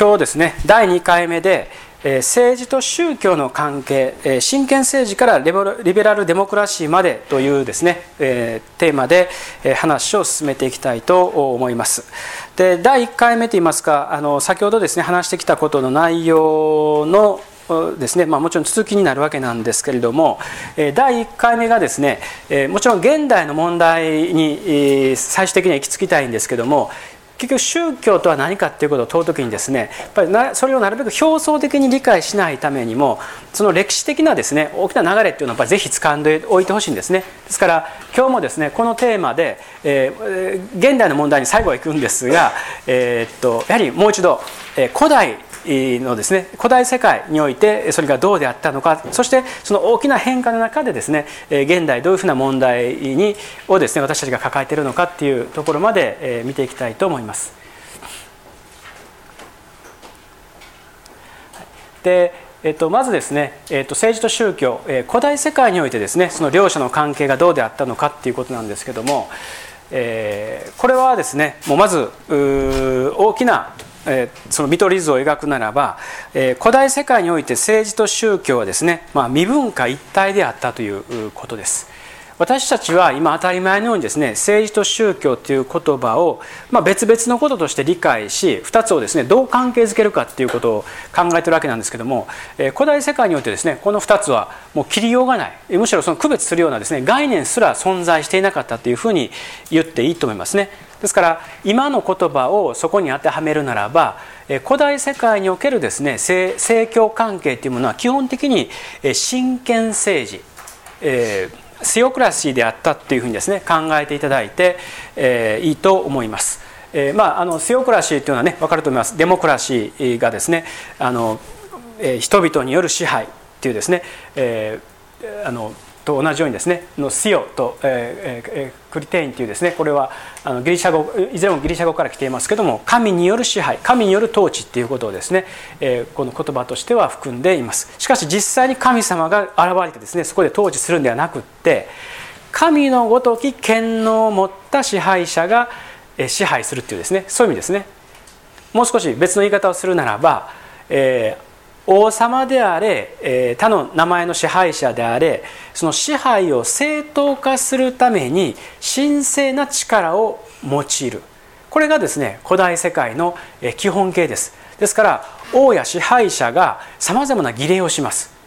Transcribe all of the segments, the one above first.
今日ですね第2回目で政治と宗教の関係真剣政治からリベラルデモクラシーまでというですねテーマで話を進めていきたいと思います。で第1回目といいますかあの先ほどですね話してきたことの内容のですねまあ、もちろん続きになるわけなんですけれども第1回目がですねもちろん現代の問題に最終的には行き着きたいんですけども結局宗教とは何かっていうことを問う時にですねやっぱりなそれをなるべく表層的に理解しないためにもその歴史的なですね大きな流れっていうのはやっぱりぜひ掴んでおいてほしいんですね。ですから今日もですねこのテーマで、えー、現代の問題に最後はいくんですが、えー、っとやはりもう一度、えー、古代のですね古代世界においてそれがどうであったのかそしてその大きな変化の中でですね現代どういうふうな問題にをですね私たちが抱えているのかっていうところまで見ていきたいと思います。でえっと、まずですね、えっと、政治と宗教、えー、古代世界においてですねその両者の関係がどうであったのかっていうことなんですけども、えー、これはですねもうまず大きなえその見取り図を描くならば、え古代世界において政治と宗教はですね、まあ、未分化一体であったということです。私たちは今当たり前のようにですね政治と宗教という言葉を、ま、別々のこととして理解し2つをですねどう関係づけるかっていうことを考えてるわけなんですけども、え古代世界においてですねこの2つはもう切りようがないむしろその区別するようなですね概念すら存在していなかったというふうに言っていいと思いますね。ですから今の言葉をそこに当てはめるならば古代世界におけるですね政教関係というものは基本的に真剣政治、えー、セオクラシーであったっていうふうにですね考えていただいて、えー、いいと思います。えー、まああのセオクラシーというのはね分かると思いますデモクラシーがですねあの、えー、人々による支配っていうですね、えー、あのと同じようにですねのシオと、えーえー、クリテインというですねこれはあのギリシャ語いずれもギリシャ語から来ていますけども神による支配神による統治っていうことをですね、え、この言葉としては含んでいます。しかし実際に神様が現れてですねそこで統治するんではなくって神のごとき権能を持った支配者が支配するっていうですねそういう意味ですね。もう少し別の言い方をするならば、えー、王様であれ、え他の名前の支配者であれその支配を正当化するために神聖な力を用いる。これがですね古代世界の基本形です。ですから王や支配者がさまざまな儀礼をします。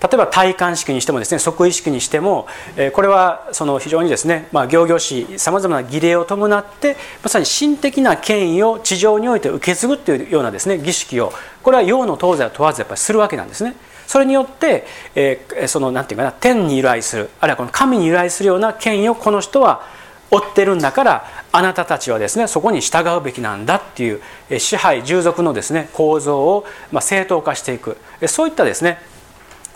例えば戴冠式にしてもですね即位式にしてもこれはその非常にですねまあ行々しいさまざまな儀礼を伴ってまさに神的な権威を地上において受け継ぐというようなですね儀式をこれは洋の東西を問わずやっぱりするわけなんですね。それによって、えー、そのなんていうかな天に由来するあるいはこの神に由来するような権威をこの人は追ってるんだからあなたたちはですねそこに従うべきなんだっていう支配従属のですね構造をま正当化していくそういったですね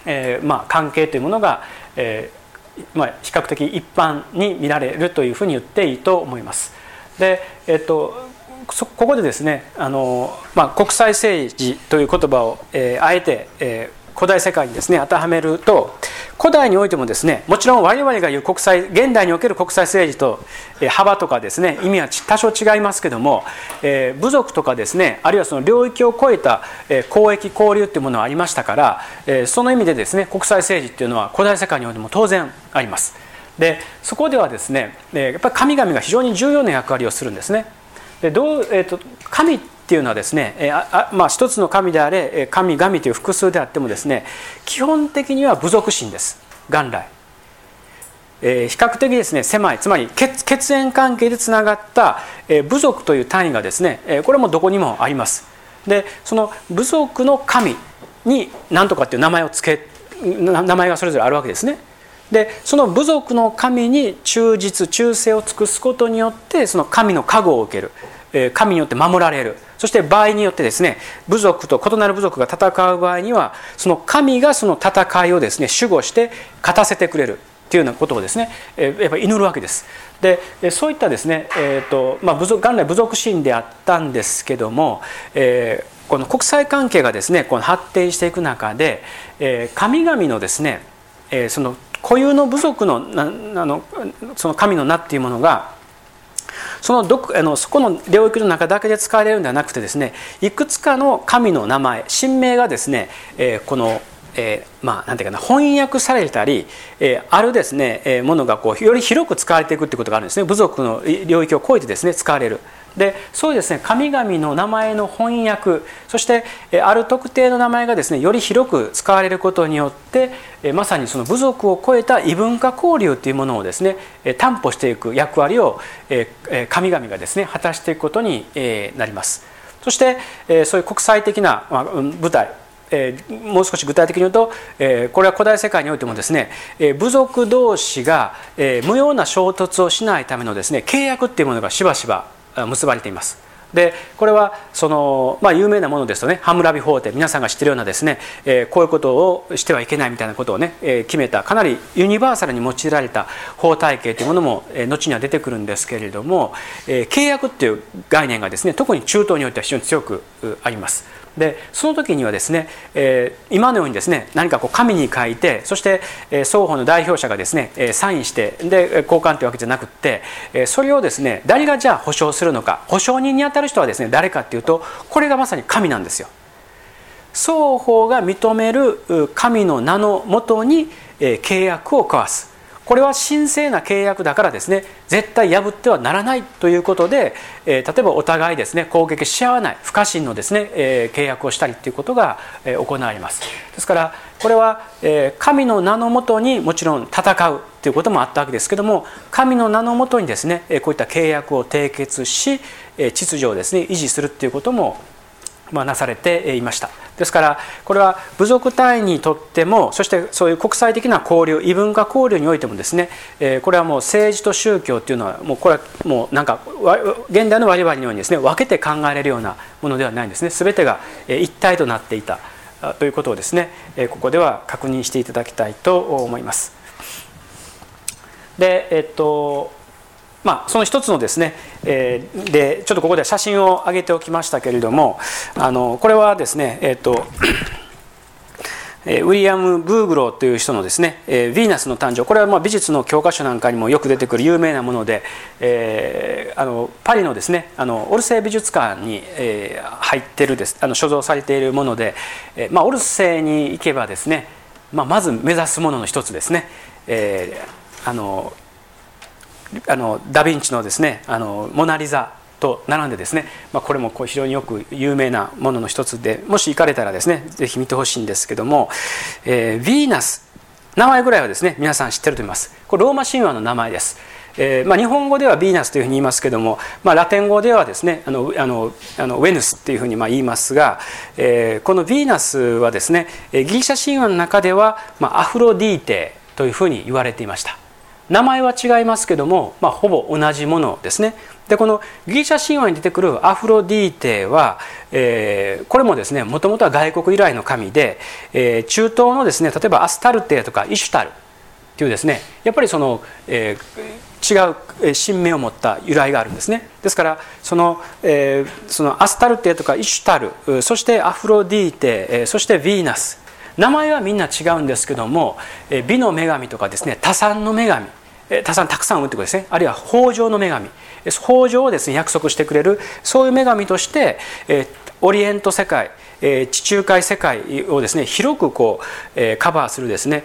えーまあ、関係というものが、えーまあ、比較的一般に見られるというふうに言っていいと思います。で、えっとここでですねあの、まあ、国際政治という言葉を、えー、あえて、えー、古代世界にですね当てはめると古代においてもですねもちろん我々が言う国際現代における国際政治と、え幅とかですね意味は多少違いますけども、えー、部族とかですねあるいはその領域を超えた、え交易交流っていうものはありましたから、えその意味でですね国際政治っていうのは古代世界においても当然あります。でそこではですねえやっぱり神々が非常に重要な役割をするんですね。でどうえーと、神っていうのはですね、えあまあ、一つの神であれ神々という複数であってもですね基本的には部族心です。元来、えー、比較的ですね狭い。つまり血血縁関係でつながった、え、部族という単位がですね、え、これもどこにもあります。でその部族の神に何とかっていう名前を付け名前がそれぞれあるわけですね。でその部族の神に忠実忠誠を尽くすことによってその神の加護を受ける。神によって守られるそして場合によってですね部族と異なる部族が戦う場合にはその神がその戦いをですね守護して勝たせてくれるっていうようなことをですねやっぱ祈るわけです。でそういったですね、えーとまあ、部族元来部族心であったんですけども、えー、この国際関係がですねこの発展していく中で、えー、神々のですね、えー、その固有の部族のなあのその神の名っていうものがそのどあのそこの領域の中だけで使われるんではなくてですねいくつかの神の名前神明がですね、えー、このえー、まあなんていうかな翻訳されたり、えー、あるですね、えー、ものがこうより広く使われていくっていうことがあるんですね。部族の領域を超えてですね使われる。でそうですね神々の名前の翻訳そしてある特定の名前がですねより広く使われることによってまさにその部族を超えた異文化交流というものをですね担保していく役割を神々がですね果たしていくことになります。そしてそういう国際的な舞台、もう少し具体的に言うと、これは古代世界においてもですね、部族同士が、無用な衝突をしないためのですね契約っていうものがしばしば結ばれています。でこれはその、まあ、有名なものですとねハムラビ法廷皆さんが知ってるようなですね、えー、こういうことをしてはいけないみたいなことをね、えー、決めたかなりユニバーサルに用いられた法体系というものも、えー、後には出てくるんですけれども、え、契約っていう概念がですね特に中東においては非常に強くあります。でその時にはですね、えー、今のようにですね何かこう紙に書いてそして、えー、双方の代表者がですね、えー、サインしてで交換というわけじゃなくって、えー、それをですね誰がじゃあ保証するのか保証人にあたる人はですね誰かっていうとこれがまさに神なんですよ。双方が認める神の名のもとに、えー、契約を交わすこれは神聖な契約だからですね絶対破ってはならないということで、えー、例えばお互いですね攻撃し合わない不可侵のですね、えー、契約をしたりということが、えー、行われます。ですからこれは、えー、神の名のもとにもちろん戦うということもあったわけですけども神の名のもとにですねこういった契約を締結し秩序をですね維持するということもまあ、なされていましたですからこれは部族単位にとってもそしてそういう国際的な交流異文化交流においてもですねこれはもう政治と宗教っていうのはもうこれはもうなんか現代の我々のようにですね分けて考えられるようなものではないんですね全てが一体となっていたということをですねここでは確認していただきたいと思います。でえっとまあ、その一つのですね、えー、でちょっとここで写真を上げておきましたけれどもあのこれはですねえっ、ー、とウィリアム・ブーグローという人のですね「ヴィーナスの誕生」これはまあ美術の教科書なんかにもよく出てくる有名なもので、えー、あのパリのですねあのオルセー美術館に、えー、入ってるですあの所蔵されているもので、えーまあ、オルセーに行けばですね、まあ、まず目指すものの一つですね、えー、あのあのダ・ヴィンチのですねあのモナ・リザと並んでですね、まあ、これもこう非常によく有名なものの一つでもし行かれたらですね是非見てほしいんですけども、えー、ヴィーナス名前ぐらいはですね皆さん知ってると思います。これローマ神話の名前です、えーまあ、日本語ではヴィーナスというふうに言いますけども、まあ、ラテン語ではですねあのあのあのウェヌスっていうふうにまあ言いますが、えー、このヴィーナスはですねギリシャ神話の中では、まあ、アフロディーテというふうに言われていました。名前は違いますけども、まあ、ほぼ同じものですね。でこのギリシャ神話に出てくるアフロディーテは、えー、これもですねもともとは外国由来の神で、えー、中東のですね例えばアスタルテとかイシュタルっていうですねやっぱりその、えー、違う神名を持った由来があるんですね。ですからその,、えー、そのアスタルテとかイシュタルそしてアフロディーテ、そしてヴィーナス名前はみんな違うんですけども美の女神とかですね多産の女神たくさんたくさん産むということですね。あるいは豊穣の女神。豊穣をですね約束してくれるそういう女神として、オリエント世界、地中海世界をですね広くこう、カバーするですね、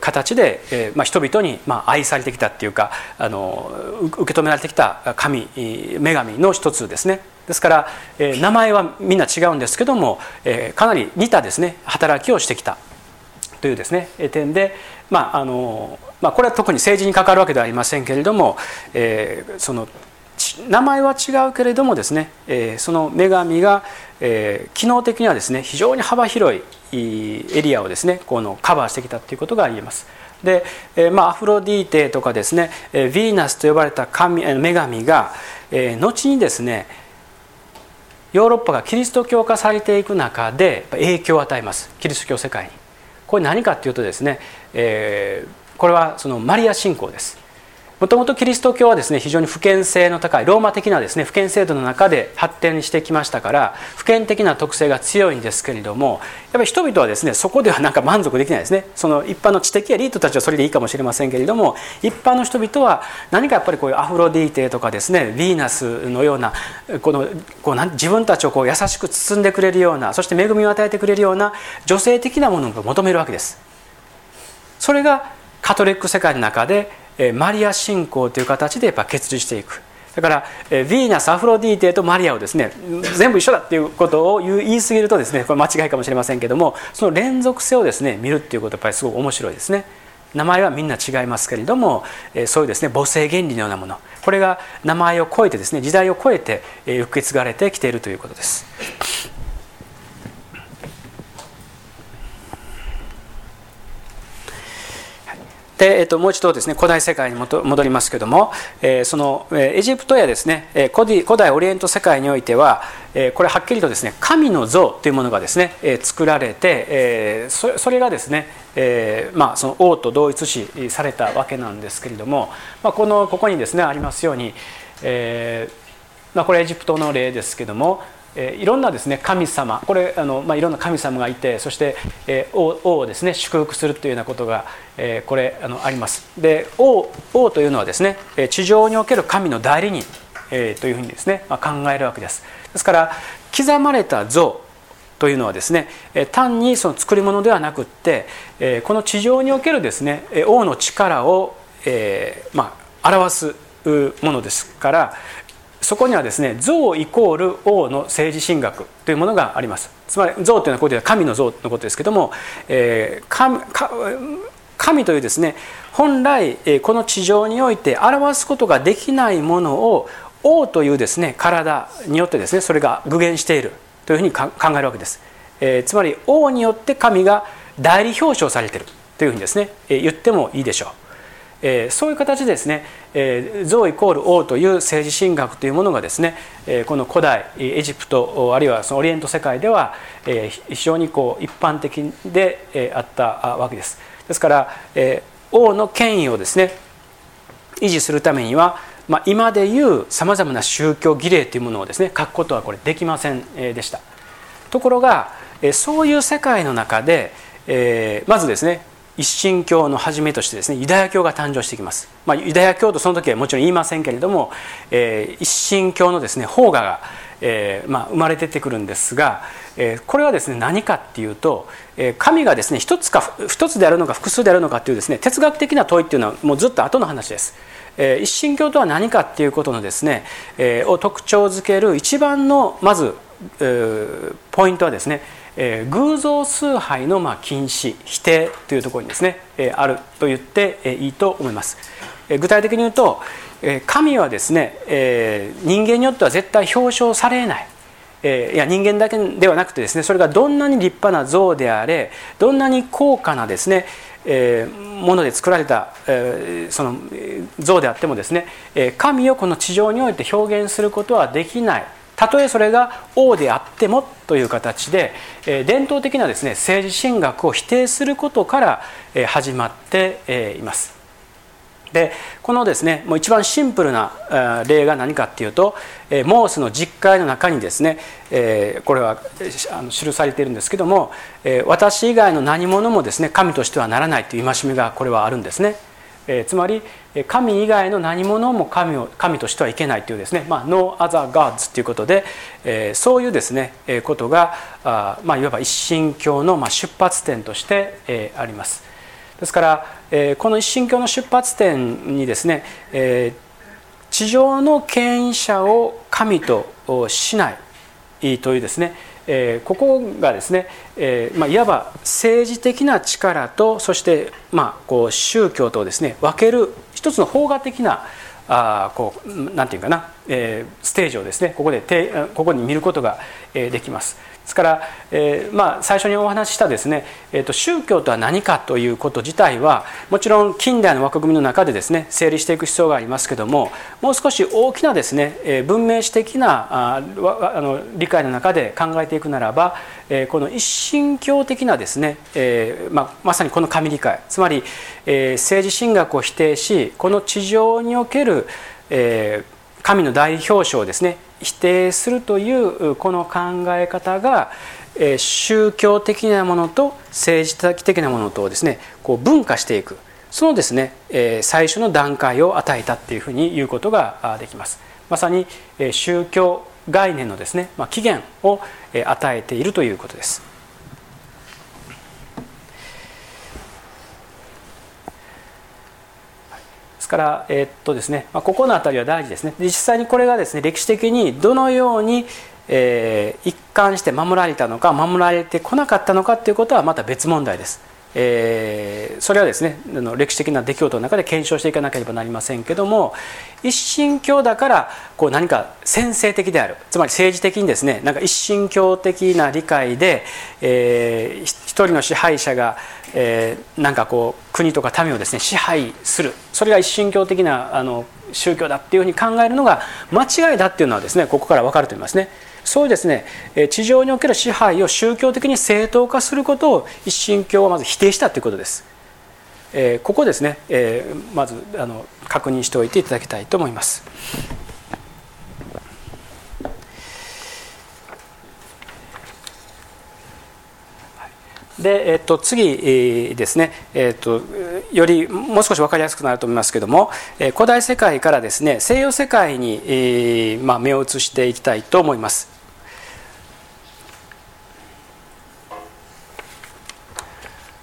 形で、人々に、愛されてきたっていうかあの受け止められてきた神女神の一つですね。ですから、え名前はみんな違うんですけども、えかなり似たですね働きをしてきたというですね点で、まああのまあ、これは特に政治に関わるわけではありませんけれども、えー、その名前は違うけれどもですね、えー、その女神が、えー、機能的にはですね非常に幅広いエリアをですねこのカバーしてきたということが言えます。で、えーまあ、アフロディーテとかですね、えー、ヴィーナスと呼ばれた神女神が、えー、後にですねヨーロッパがキリスト教化されていく中で影響を与えます。キリスト教世界に。これ何かっていうとですね、えー、これはそのマリア信仰です。もともとキリスト教はですね非常に普遍性の高いローマ的なですね普遍制度の中で発展してきましたから普遍的な特性が強いんですけれどもやっぱり人々はですねそこではなんか満足できないですねその一般の知的エリートたちはそれでいいかもしれませんけれども一般の人々は何かやっぱりこういうアフロディーテとかですねヴィーナスのようなこのこうなん自分たちをこう優しく包んでくれるようなそして恵みを与えてくれるような女性的なものを求めるわけです。それがカトリック世界の中でマリア信仰という形でやっぱ結実していく。だからヴィーナスアフロディーテとマリアをですね全部一緒だっていうことを言い過ぎるとですねこれ間違いかもしれませんけどもその連続性をですね見るっていうことはやっぱりすごく面白いですね。名前はみんな違いますけれどもそういうですね母性原理のようなもの。これが名前を超えてですね時代を超えて受け継がれてきているということです。で、えー、ともう一度ですね古代世界に戻りますけども、えー、そのエジプトやですね古代オリエント世界においてはこれはっきりとですね神の像というものがですね作られてそれがですねえまあその王と同一視されたわけなんですけれども、まあ、このここにですねありますように、えまあ、これエジプトの例ですけどもえいろんなですね神様これあの、まあ、いろんな神様がいてそして、え王王をですね祝福するというようなことが、えこれあのあります。で王王というのはですね地上における神の代理人、えというふうにですね、まあ、考えるわけです。ですから刻まれた像というのはですね単にその作り物ではなくってこの地上におけるですね王の力を、えまあ、表すものですからそこにはですね像イコール王の政治神学というものがあります。つまり像というのはここでは神の像のことですけども、えー、神というですね本来この地上において表すことができないものを王というですね体によってですねそれが具現しているというふうに考えるわけです、えー、つまり王によって神が代理表彰されているというふうにですね言ってもいいでしょう。えー、そういう形でですね、えー、像イコール王という政治神学というものがですね、えー、この古代エジプトあるいはそのオリエント世界では、えー、非常にこう一般的で、えー、あったわけです。ですから、えー、王の権威をですね維持するためには、まあ、今でいうさまざまな宗教儀礼というものをですね書くことはこれできませんでした。ところがそういう世界の中で、えー、まずですね一神教の初めとしてですねユダヤ教が誕生してきます、まあ、ユダヤ教とその時はもちろん言いませんけれども、えー、一神教のですね法画が、えーまあ、生まれ出てくるんですが、えー、これはですね何かっていうと、えー、神がですね一つか一つであるのか複数であるのかっていうですね哲学的な問いっていうのはもうずっと後の話です。えー、一神教とは何かっていうことのですね、えー、を特徴づける一番のまず、えー、ポイントはですねえー、偶像崇拝のまあ禁止否定というところにですね、えー、あると言って、え、いいと思います、えー、具体的に言うと、えー、神はですね、えー、人間によっては絶対表彰されない。えー、いや人間だけではなくてですねそれがどんなに立派な像であれどんなに高価なですね、えー、もので作られた、えー、その像であってもですね、えー、神をこの地上において表現することはできない。たとえそれが王であってもという形で伝統的なですね政治神学を否定することから始まっています。でこのですねもう一番シンプルな例が何かっていうとモースの実会の中にですねこれは記されているんですけども私以外の何者もですね神としてはならないという戒めがこれはあるんですね。つまり神以外の何者も神を神としてはいけないというですね、まあ、No other gods ということで、えー、そういうですね、えー、ことがあ、まあ、いわば一神教の、まあ、出発点として、えー、あります。ですから、えー、この一神教の出発点にですね、えー、地上の権威者を神としないというですね、えー、ここがですね、えーまあ、いわば政治的な力とそして、まあ、こう宗教とですね分ける一つの法画的なあこうなんていうかな、えー、ステージをですねここでここに見ることがえできます。ですから、えー、まあ、最初にお話ししたですね、えーと、宗教とは何かということ自体はもちろん近代の枠組みの中でですね整理していく必要がありますけどももう少し大きなですね、えー、文明史的なああの理解の中で考えていくならば、えー、この一神教的なですね、えーまあ、まさにこの神理解つまり、えー、政治神学を否定しこの地上における、えー、神の代表者をですね否定するというこの考え方が宗教的なものと政治的なものとですねこう分化していく。そのですね最初の段階を与えたっていうふうに言うことができます。まさに宗教概念のですね起源を与えているということです。ですから、えー、っとですねまあ、ここの辺りは大事ですねで実際にこれがですね歴史的にどのように、えー、一貫して守られたのか守られてこなかったのかということはまた別問題です。えー、それはですね歴史的な出来事の中で検証していかなければなりませんけども一神教だからこう何か先制的であるつまり政治的にですねなんか一神教的な理解で、えー、一人の支配者が、えー、なんかこう国とか民をですね支配するそれが一神教的なあの宗教だっていうふうに考えるのが間違いだっていうのはですねここから分かると思いますね。そうですね地上における支配を宗教的に正当化することを一神教はまず否定したということです。えー、ここですね、えー、まずあの確認しておいていただきたいと思います。で、えっと、次ですね、えっと、よりもう少し分かりやすくなると思いますけども古代世界からですね西洋世界に、まあ、目を移していきたいと思います。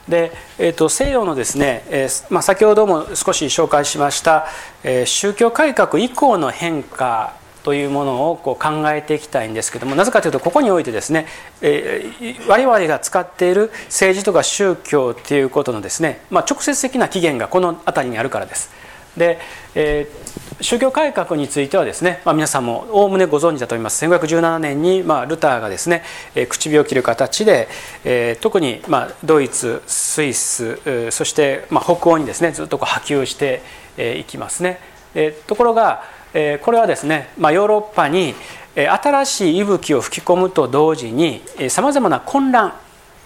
で、えーと、西洋のですね、えーまあ、先ほども少し紹介しました、えー、宗教改革以降の変化というものをこう考えていきたいんですけどもなぜかというとここにおいてですね、えー、我々が使っている政治とか宗教ということのですね、まあ、直接的な起源がこの辺りにあるからです。で、えー、宗教改革についてはですね、まあ、皆さんもおおむねご存知だと思います。1517年に、まあ、ルターがですね、えー、唇を切る形で、えー、特に、まあ、ドイツスイス、えー、そして、まあ、北欧にですねずっとこう波及してい、えー、きますね、えー、ところが、えー、これはですね、まあ、ヨーロッパに新しい息吹を吹き込むと同時にさまざまな混乱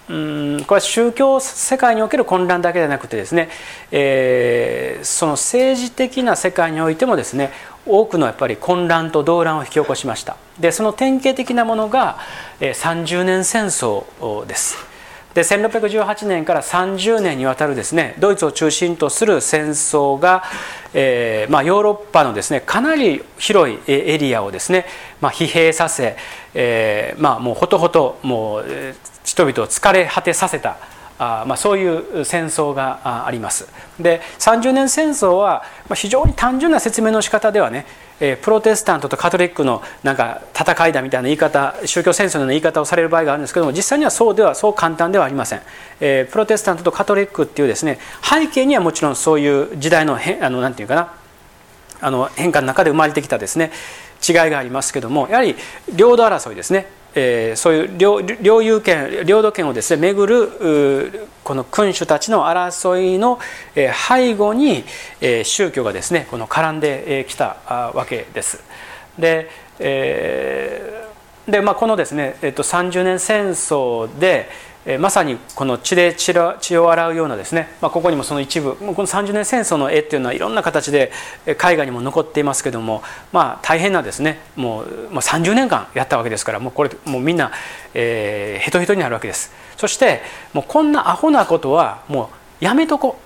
これは宗教世界における混乱だけでなくてですね、えー、その政治的な世界においてもですね多くのやっぱり混乱と動乱を引き起こしました。でその典型的なものが30年戦争です。で1618年から30年にわたるですねドイツを中心とする戦争が、えーまあ、ヨーロッパのですねかなり広いエリアをですね、まあ、疲弊させ、えーまあ、もうほとほともう人々を疲れ果てさせたあまあ、そういう戦争があります。で30年戦争は非常に単純な説明の仕方ではねプロテスタントとカトリックのなんか戦いだみたいな言い方宗教戦争の言い方をされる場合があるんですけども実際にはそうではそう簡単ではありません、えプロテスタントとカトリックっていうですね背景にはもちろんそういう時代の変あのなんていうかなあの変化の中で生まれてきたですね違いがありますけどもやはり領土争いですねえー、そういう領領有権領土権をですね巡るこの君主たちの争いの、えー、背後に、えー、宗教がですねこの絡んできたわけです。で,、えーでまあ、このですね、えー、と30年戦争で、まさにこの血で血を洗うようなですね、まあ、ここにもその一部この30年戦争の絵っていうのはいろんな形で絵画にも残っていますけども、まあ、大変なですねもう、まあ、30年間やったわけですからもうこれもうみんな、えー、ヘトヘトになるわけです。そしてもうこんなアホなことはもうやめとこ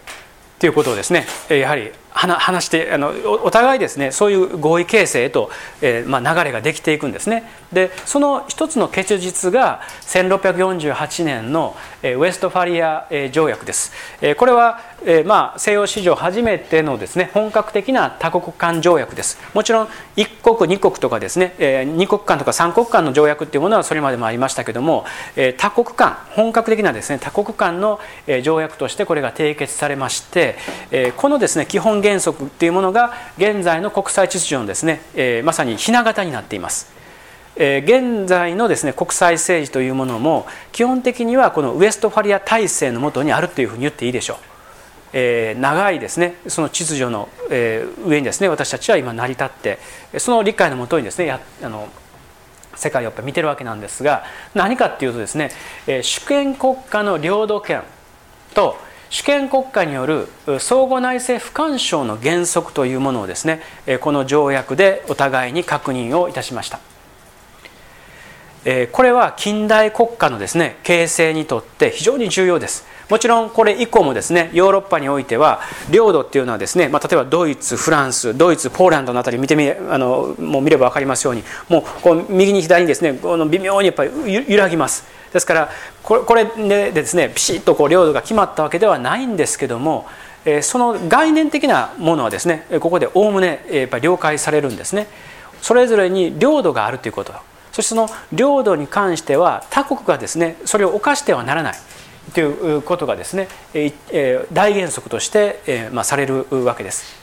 うということをですねやはり話してあのお互いですねそういう合意形成へと、えーまあ、流れができていくんですね。でその一つの結実が1648年のえウェストファリアえ条約です。えこれは、えまあ、西洋史上初めてのですね本格的な多国間条約です。もちろん一国二国とかですね、えー、国間とか三国間の条約っていうものはそれまでもありましたけども、え、多国間本格的なですね多国間のえ条約としてこれが締結されまして、え、このですね基本原則っていうものが現在の国際秩序のですね、えー、まさにひな形になっています。え現在のですね国際政治というものも基本的にはこのウエストファリア体制のもとにあるというふうに言っていいでしょう。えー、長いですねその秩序の、えー、上にですね私たちは今成り立ってその理解のもとにですねやあの世界をやっぱ見てるわけなんですが何かっていうとですね、えー、主権国家の領土権と主権国家による相互内政不干渉の原則というものをですねこの条約でお互いに確認をいたしました。これは近代国家のですね形成にとって非常に重要です。もちろんこれ以降もですねヨーロッパにおいては領土っていうのはですね、まあ、例えばドイツフランスドイツポーランドのあたり見てみあのもう見れば分かりますようにもうこう右に左にですねこの微妙にやっぱり揺らぎますですからこれでですねピシッとこう領土が決まったわけではないんですけどもその概念的なものはですねここでおおむねやっぱり了解されるんですね。それぞれに領土があるということ。そしてその領土に関しては他国がですねそれを犯してはならない。ということがですね大原則としてされるわけです。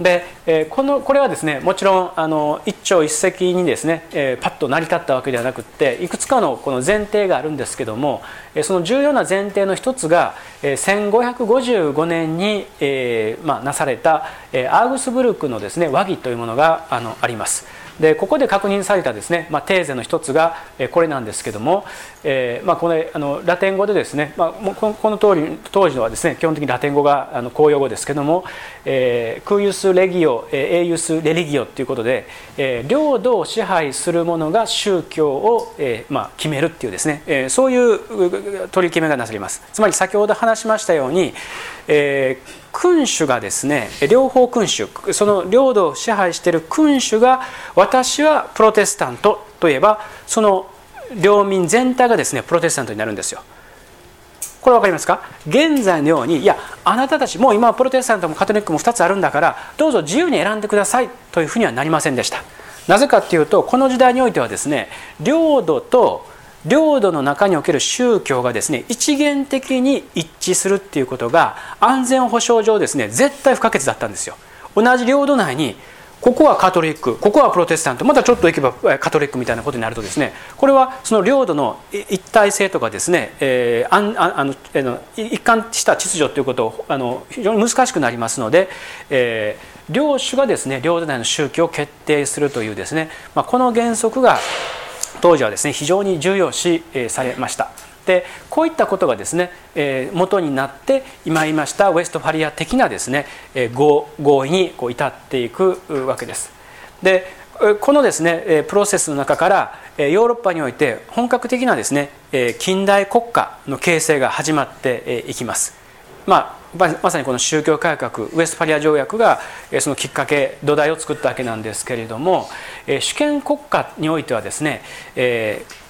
でえこのこれはですねもちろんあの一朝一夕にですねえパッと成り立ったわけではなくっていくつかのこの前提があるんですけどもえその重要な前提の一つが1555年にえまあなされたえアーグスブルクのですね和議というものがあのあります。でここで確認されたですね、まあ、テーゼの一つがこれなんですけども、えーまあ、これあのラテン語でですね、まあ、この通り当時のはですね基本的にラテン語があの公用語ですけども、えー、クーユス・レギオ、えー、エイユス・レリギオということで、えー、領土を支配する者が宗教を、えーまあ、決めるっていうですね、えー、そういう取り決めがなされます。つまり先ほど話しましたように、えー君主がですね両方君主その領土を支配している君主が私はプロテスタントといえばその領民全体がですねプロテスタントになるんですよ。これ分かりますか？現在のようにいやあなたたちもう今はプロテスタントもカトリックも2つあるんだからどうぞ自由に選んでくださいというふうにはなりませんでしたなぜかっていうとこの時代においてはですね領土と領土の中における宗教がですね一元的に一致するっていうことが安全保障上ですね絶対不可欠だったんですよ。同じ領土内にここはカトリックここはプロテスタントまたちょっと行けばカトリックみたいなことになるとですねこれはその領土の一体性とかですね、えー、あんあの一貫した秩序ということをあの非常に難しくなりますので、えー、領主がですね領土内の宗教を決定するというですね、まあ、この原則が当時はですね非常に重要視されました。でこういったことがですね、えー、元になって今言いましたウェストファリア的なですね、え、合合意にこう至っていくわけです。でこのですねプロセスの中からヨーロッパにおいて本格的なですね近代国家の形成が始まっていきます。まあまさにこの宗教改革ウエストファリア条約がそのきっかけ土台を作ったわけなんですけれども主権国家においてはですね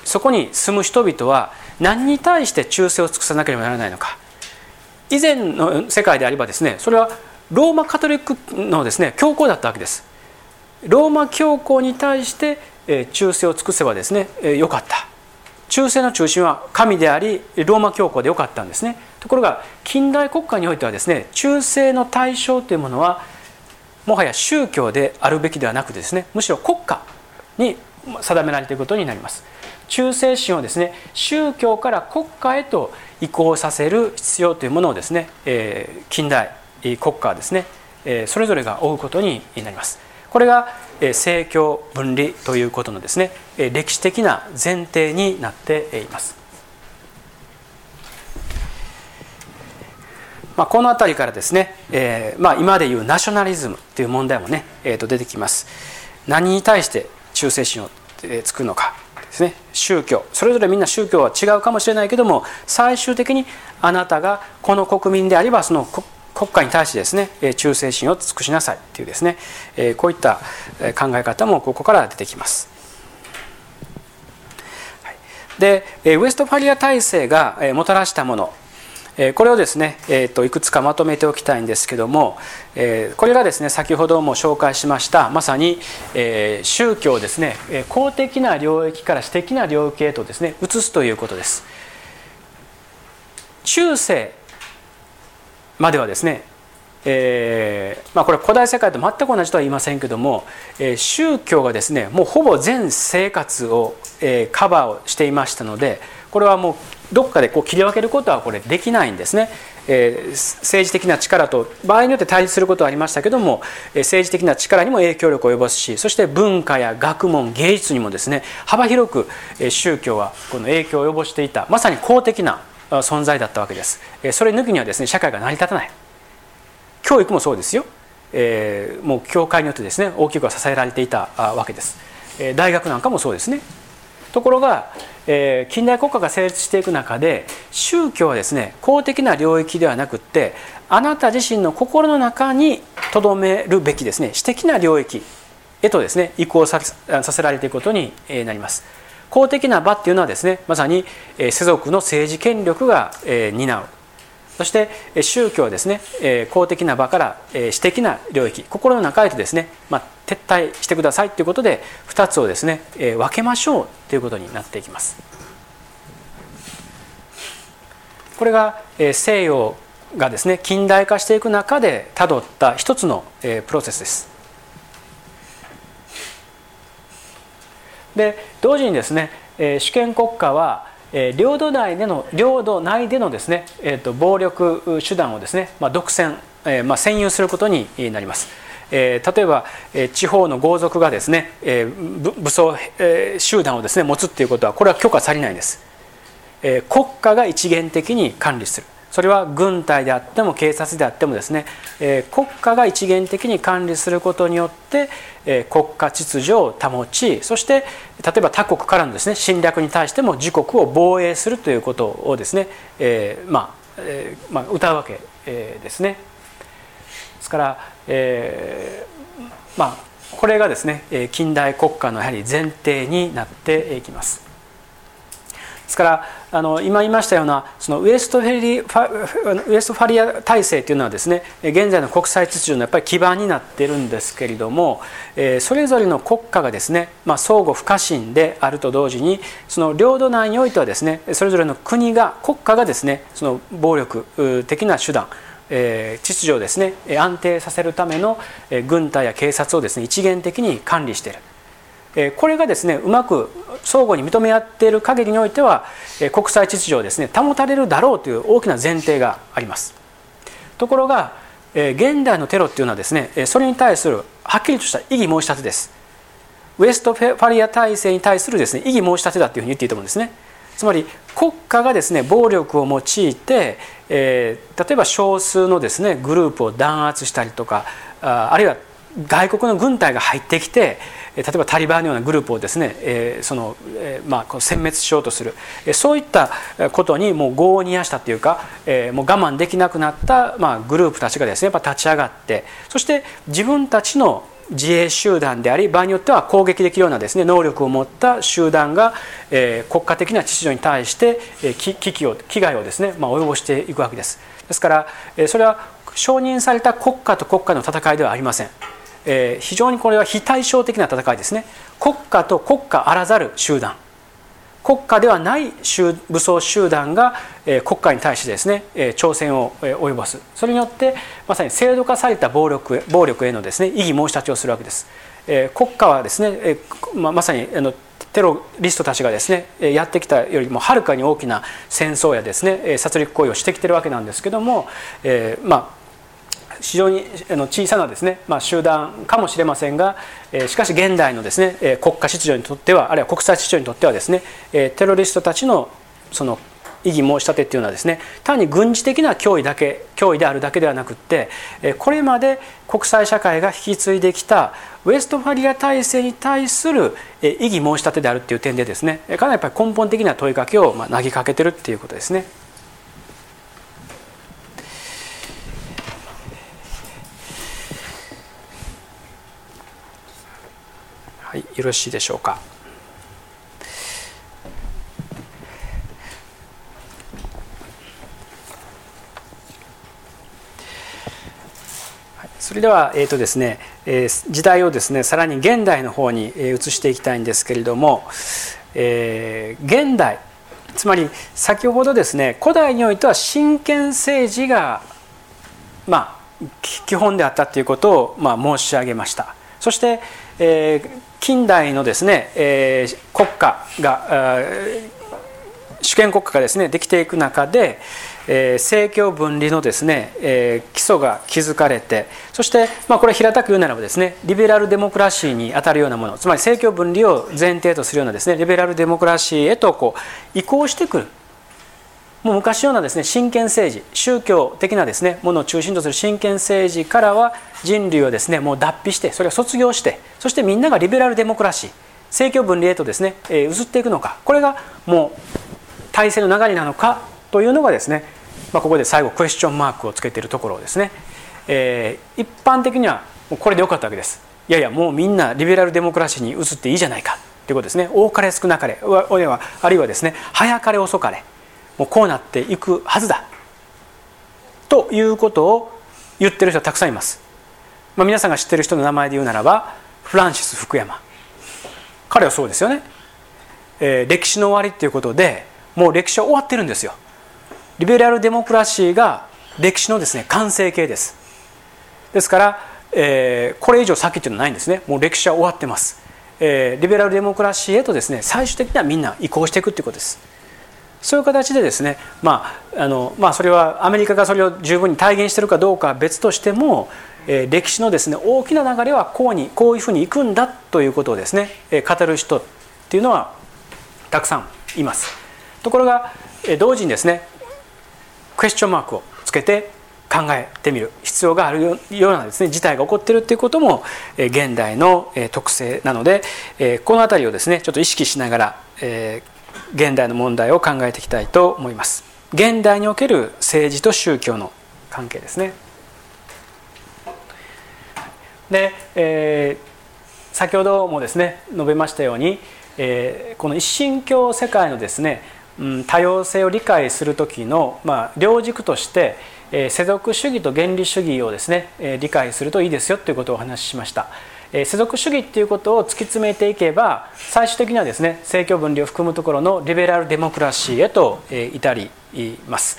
そこに住む人々は何に対して忠誠を尽くさなければならないのか。以前の世界であればですねそれはローマカトリックのですね教皇だったわけです。ローマ教皇に対して忠誠を尽くせばですねよかった。忠誠の中心は神でありローマ教皇でよかったんですね。ところが近代国家においてはですね忠誠の対象というものはもはや宗教であるべきではなくてですねむしろ国家に定められていることになります。忠誠心をですね宗教から国家へと移行させる必要というものをですね、え近代国家はですね、えそれぞれが負うことになります。これが政教分離ということのですね歴史的な前提になっています。まあ、この辺りからですね、えーまあ、今でいうナショナリズムという問題もね、えー、と出てきます。何に対して忠誠心を作るのかですね。宗教。それぞれみんな宗教は違うかもしれないけども最終的にあなたがこの国民であればその国家に対してですね忠誠心を尽くしなさいというですねこういった考え方もここから出てきます。でウエストファリア体制がもたらしたもの。これをですね、えー、といくつかまとめておきたいんですけども、え、これがですね先ほども紹介しましたまさに、え、宗教ですね公的な領域から私的な領域へとですね移すということです。中世まではですねえまあ、これ古代世界と全く同じとは言いませんけども、え、宗教がですねもうほぼ全生活を、え、カバーをしていましたのでこれはもうどっかでこう切り分けることはこれできないんですね。えー、政治的な力と場合によって対立することはありましたけども、え、政治的な力にも影響力を及ぼすしそして文化や学問芸術にもですね幅広く、宗教はこの影響を及ぼしていたまさに公的な存在だったわけです。え、それ抜きにはですね社会が成り立たない。教育もそうですよ、えー、もう教会によってですね大きくは支えられていたわけです、え、大学なんかもそうですねところが、えー、近代国家が成立していく中で宗教はですね公的な領域ではなくってあなた自身の心の中にとどめるべきですね私的な領域へとですね移行させられていくことになります。公的な場っていうのはですねまさに世俗の政治権力が担う。そして宗教ですね公的な場から私的な領域心の中へとですね、まあ、撤退してくださいということで2つをですね分けましょうということになっていきます。これが西洋がですね近代化していく中でたどった一つのプロセスです。で同時にですね主権国家はえ領土内での領土内でのですね、えー、と暴力手段をですね、まあ、独占、えーまあ、占有することになります。えー、例えば、えー、地方の豪族がですね、えー、武装、えー、集団をですね持つっていうことはこれは許可されないんです、えー、国家が一元的に管理するそれは軍隊であっても警察であってもですね、え国家が一元的に管理することによって、え国家秩序を保ちそして例えば他国からのですね侵略に対しても自国を防衛するということをですね、えー、まあ、えー、まあ、歌うわけ、えですね。ですから、えー、まあこれがですね近代国家のやはり前提になっていきます。ですからあの今言いましたようなそのウエストフェリウエストファリア体制というのはですね現在の国際秩序のやっぱり基盤になっているんですけれども、えそれぞれの国家がですね、まあ、相互不可侵であると同時にその領土内においてはですねそれぞれの国が国家がですねその暴力的な手段え秩序をですね安定させるための軍隊や警察をですね一元的に管理している。これがですねうまく相互に認め合っている限りにおいては国際秩序をですね保たれるだろうという大きな前提があります。ところが現代のテロっていうのはですねそれに対するはっきりとした異議申し立てです。ウエストファリア体制に対するですね異議申し立てだというふうに言っていいと思うんですね。つまり国家がですね暴力を用いて、えー、例えば少数のですねグループを弾圧したりとかああるいは外国の軍隊が入ってきて例えばタリバンのようなグループをですね、えー、その、えー、まあ、殲滅しようとするそういったことにもう業を煮やしたというか、えー、もう我慢できなくなった、まあ、グループたちがですねやっぱ立ち上がってそして自分たちの自衛集団であり場合によっては攻撃できるようなですね能力を持った集団が、えー、国家的な秩序に対して、えー、危機を危害をですね、まあ、及ぼしていくわけです。ですから、えー、それは承認された国家と国家の戦いではありません。えー、非常にこれは非対称的な戦いですね。国家と国家あらざる集団。国家ではない武装集団が、え、国家に対してですね、え、挑戦を、え、及ぼす。それによってまさに制度化された暴力暴力へのですね異議申し立ちをするわけです、え、国家はですね、えま、さにあのテロリストたちがですねやってきたよりもはるかに大きな戦争やですね殺戮行為をしてきてるわけなんですけども、え、まあ非常に小さなですね、まあ、集団かもしれませんがしかし現代のですね国家秩序にとってはあるいは国際秩序にとってはですねテロリストたちのその異議申し立てっていうのはですね単に軍事的な脅威だけ脅威であるだけではなくってこれまで国際社会が引き継いできたウエストファリア体制に対する異議申し立てであるっていう点でですねかなりやっぱり根本的な問いかけを投げかけてるっていうことですね。よろしいでしょうか？それでは、えーとですねえー、時代をですねさらに現代の方に移していきたいんですけれども、えー、現代つまり先ほどですね古代においては真剣政治がまあ基本であったということを、まあ、申し上げましたそして、えー、近代のですね、えー、国家が主権国家がですねできていく中で、えー、政教分離のですね、えー、基礎が築かれてそして、まあ、これ平たく言うならばですねリベラルデモクラシーに当たるようなものつまり政教分離を前提とするようなですねリベラルデモクラシーへとこう移行してくる。もう昔ようなですね真剣政治宗教的なですねものを中心とする真剣政治からは人類をですねもう脱皮してそれを卒業してそしてみんながリベラルデモクラシー政教分離へとですね、え、移っていくのかこれがもう体制の流れなのかというのがですね、まあ、ここで最後クエスチョンマークをつけているところですね、えー、一般的にはもうこれでよかったわけです。いやいやもうみんなリベラルデモクラシーに移っていいじゃないかということですね。多かれ少なかれはあるいはですね早かれ遅かれもうこうなっていくはずだ。ということを言ってる人はたくさんいます、まあ、皆さんが知ってる人の名前で言うならばフランシス福山。彼はそうですよね、えー、歴史の終わりっていうことでもう歴史は終わってるんですよ。リベラルデモクラシーが歴史のですね完成形です。ですから、えー、これ以上先っていうのはないんですね。もう歴史は終わってます、えー、リベラルデモクラシーへとですね最終的にはみんな移行していくっていうことです。そういう形でですね、まああのまあ、それはアメリカがそれを十分に体現しているかどうかは別としても、えー、歴史のですね大きな流れはこうにこういうふうにいくんだということをですね、えー、語る人っていうのはたくさんいます。ところが、えー、同時にですねクエスチョンマークをつけて考えてみる必要があるようなですね事態が起こっているということも、え、現代の、え、特性なので、え、この辺りをですねちょっと意識しながら、え、現代の問題を考えていきたいと思います現代における政治と宗教の関係ですねで、えー、先ほどもですね述べましたように、えー、この一神教世界のですね、うん、多様性を理解する時の、まあ、両軸として、えー、世俗主義と原理主義をですね、えー、理解するといいですよということをお話ししました。世俗主義っていうことを突き詰めていけば最終的にはですね政教分離を含むところのリベラルデモクラシーへと至ります。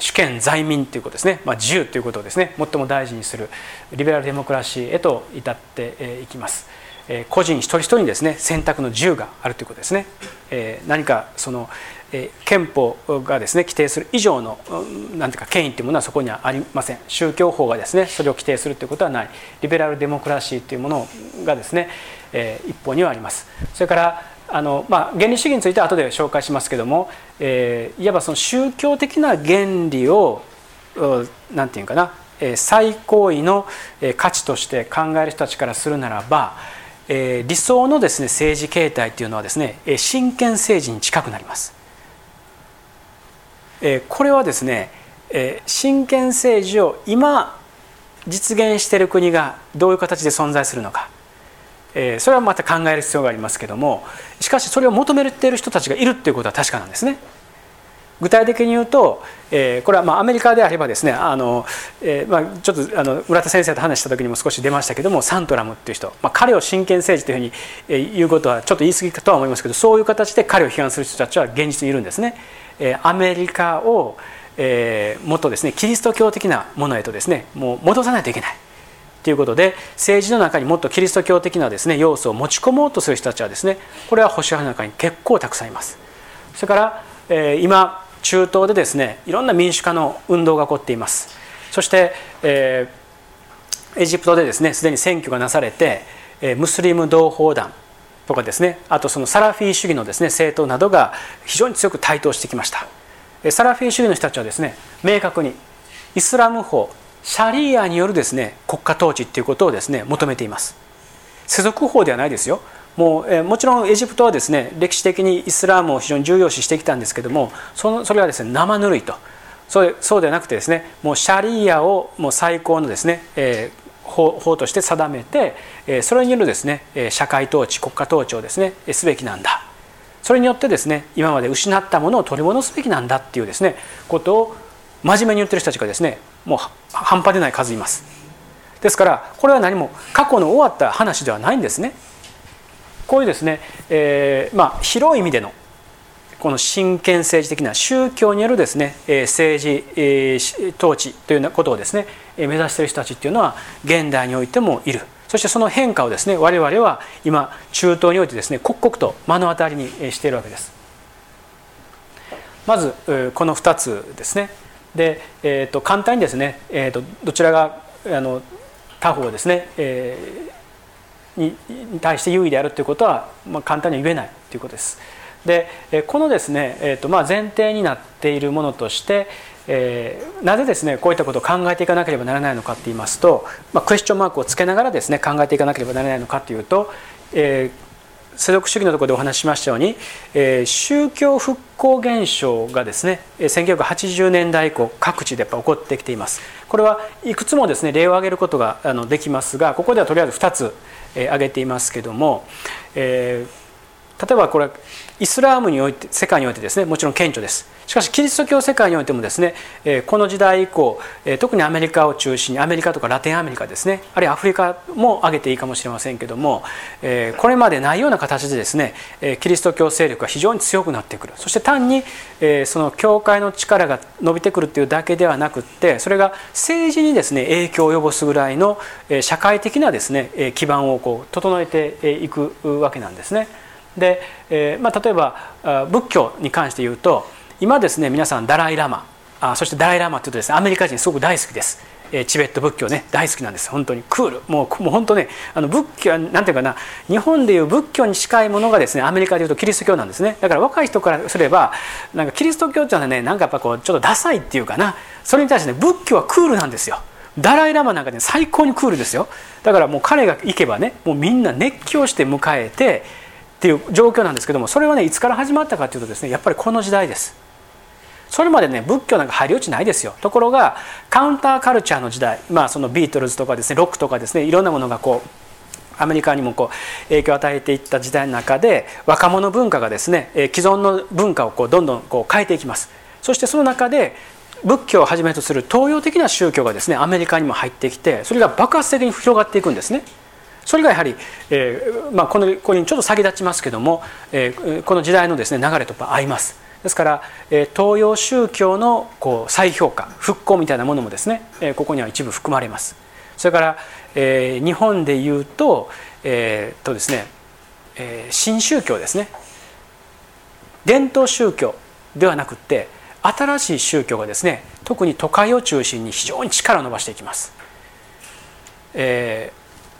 主権在民ということですね、まあ、自由ということをですね最も大事にするリベラルデモクラシーへと至っていきます。個人一人一人にですね選択の自由があるということですね。何かその憲法がですね規定する以上の何ていうか権威というものはそこにはありません。宗教法がですねそれを規定するということはない。リベラルデモクラシーというものがですね、え一方にはあります。それからあの、まあ、原理主義については後で紹介しますけども、えー、いわばその宗教的な原理を何て言うかな最高位の価値として考える人たちからするならば理想のですね政治形態というのはですね真剣政治に近くなります。えこれはですね、え真剣政治を今実現している国がどういう形で存在するのか、えそれはまた考える必要がありますけどもしかしそれを求めている人たちがいるっていうことは確かなんですね。具体的に言うと、えー、これはまあアメリカであればですねあの、えーまあ、ちょっとあの村田先生と話した時にも少し出ましたけどもサントラムっていう人、まあ、彼を真剣政治というふうに言うことはちょっと言い過ぎかとは思いますけどそういう形で彼を批判する人たちは現実にいるんですね。アメリカを、えー、もっとですねキリスト教的なものへとですねもう戻さないといけない。ということで政治の中にもっとキリスト教的なですね要素を持ち込もうとする人たちはですねこれは保守派の中に結構たくさんいます。それから、え、今中東でですねいろんな民主化の運動が起こっています。そして、え、エジプトでですねすでに選挙がなされて、え、ムスリム同胞団とかですねあとそのサラフィー主義のですね政党などが非常に強く台頭してきました。サラフィー主義の人たちはですね明確にイスラム法シャリーアによるですね国家統治っていうことをですね求めています。世俗法ではないですよ。もう、えもちろんエジプトはですね歴史的にイスラームを非常に重要視してきたんですけどもそのそれはですね生ぬるいと。そうそうではなくてですねもうシャリーアをもう最高のですね、えー法として定めてそれによるですね社会統治国家統治をですねすべきなんだ。それによってですね今まで失ったものを取り戻すべきなんだっていうですねことを真面目に言ってる人たちがですねもう半端でない数います。ですからこれは何も過去の終わった話ではないんですね。こういうですね、えー、まあ広い意味でのこの神権政治的な宗教によるですね政治統治というようなことをですね目指している人たちっていうのは現代においてもいる。そしてその変化をですね我々は今中東においてですね刻々と目の当たりにしているわけです。まずこの2つですね。で、えー、と簡単にですね、えー、とどちらがあの他方ですね、えー、にに対して優位であるということは、まあ、簡単には言えないということです。でこのですね、えーとまあ、前提になっているものとして、えー、なぜですねこういったことを考えていかなければならないのかといいますと、まあ、クエスチョンマークをつけながらですね考えていかなければならないのかというと、えー世俗主義のところでお話ししましたように、えー、宗教復興現象がですね1980年代以降各地でやっぱ起こってきています。これはいくつもですね例を挙げることがあのできますがここではとりあえず2つ、えー、挙げていますけども、えー、例えばこれイスラームにおいて世界においてですねもちろん顕著ですしかしキリスト教世界においてもですねこの時代以降特にアメリカを中心にアメリカとかラテンアメリカですねあるいはアフリカも挙げていいかもしれませんけどもこれまでないような形でですねキリスト教勢力が非常に強くなってくるそして単にその教会の力が伸びてくるっていうだけではなくってそれが政治にですね影響を及ぼすぐらいの社会的なですね基盤をこう整えていくわけなんですね。でえ、まあ、例えば仏教に関して言うと今ですね皆さんダライ・ラマあそしてダライ・ラマというとですねアメリカ人すごく大好きです、え、チベット仏教ね大好きなんです本当に。クール。もうもう本当ねあの仏教なんていうかな日本でいう仏教に近いものがですねアメリカでいうとキリスト教なんですね。だから若い人からすればなんかキリスト教っていうのはねなんかやっぱこうちょっとダサいっていうかなそれに対してね仏教はクールなんですよ。ダライ・ラマなんかね最高にクールですよ。だからもう彼が行けばねもうみんな熱狂して迎えてっていう状況なんですけどもそれはねいつから始まったかというとですねやっぱりこの時代です。それまでね仏教なんか入り落ちないですよ。ところがカウンターカルチャーの時代まあそのビートルズとかですねロックとかですねいろんなものがこうアメリカにもこう影響を与えていった時代の中で若者文化がですね既存の文化をこうどんどんこう変えていきます。そしてその中で仏教をはじめとする東洋的な宗教がですねアメリカにも入ってきてそれが爆発的に広がっていくんですね。それがやはり、えーまあ、このここにちょっと先立ちますけども、えー、この時代のですね流れと合います。ですから、え東洋宗教のこう再評価復興みたいなものもですね、えここには一部含まれます。それから、え日本でいうと,、えーとですねえ新宗教ですね。伝統宗教ではなくって新しい宗教がですね特に都会を中心に非常に力を伸ばしていきます、え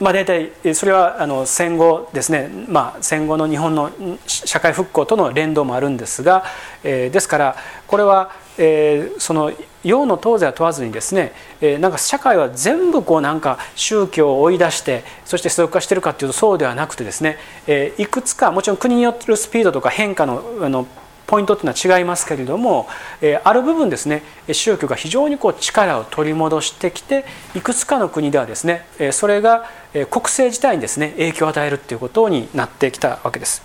まあ、大体それはあの戦後ですね、まあ、戦後の日本の社会復興との連動もあるんですが、えー、ですからこれは、えー、その洋の東西は問わずにですね、えー、なんか社会は全部こうなんか宗教を追い出してそして世俗化してるかっていうとそうではなくてですね、えー、いくつかもちろん国によってるスピードとか変化のあのポイントっていうのは違いますけれども、えある部分ですね宗教が非常にこう力を取り戻してきていくつかの国ではですねえそれが国政自体にですね影響を与えるということになってきたわけです。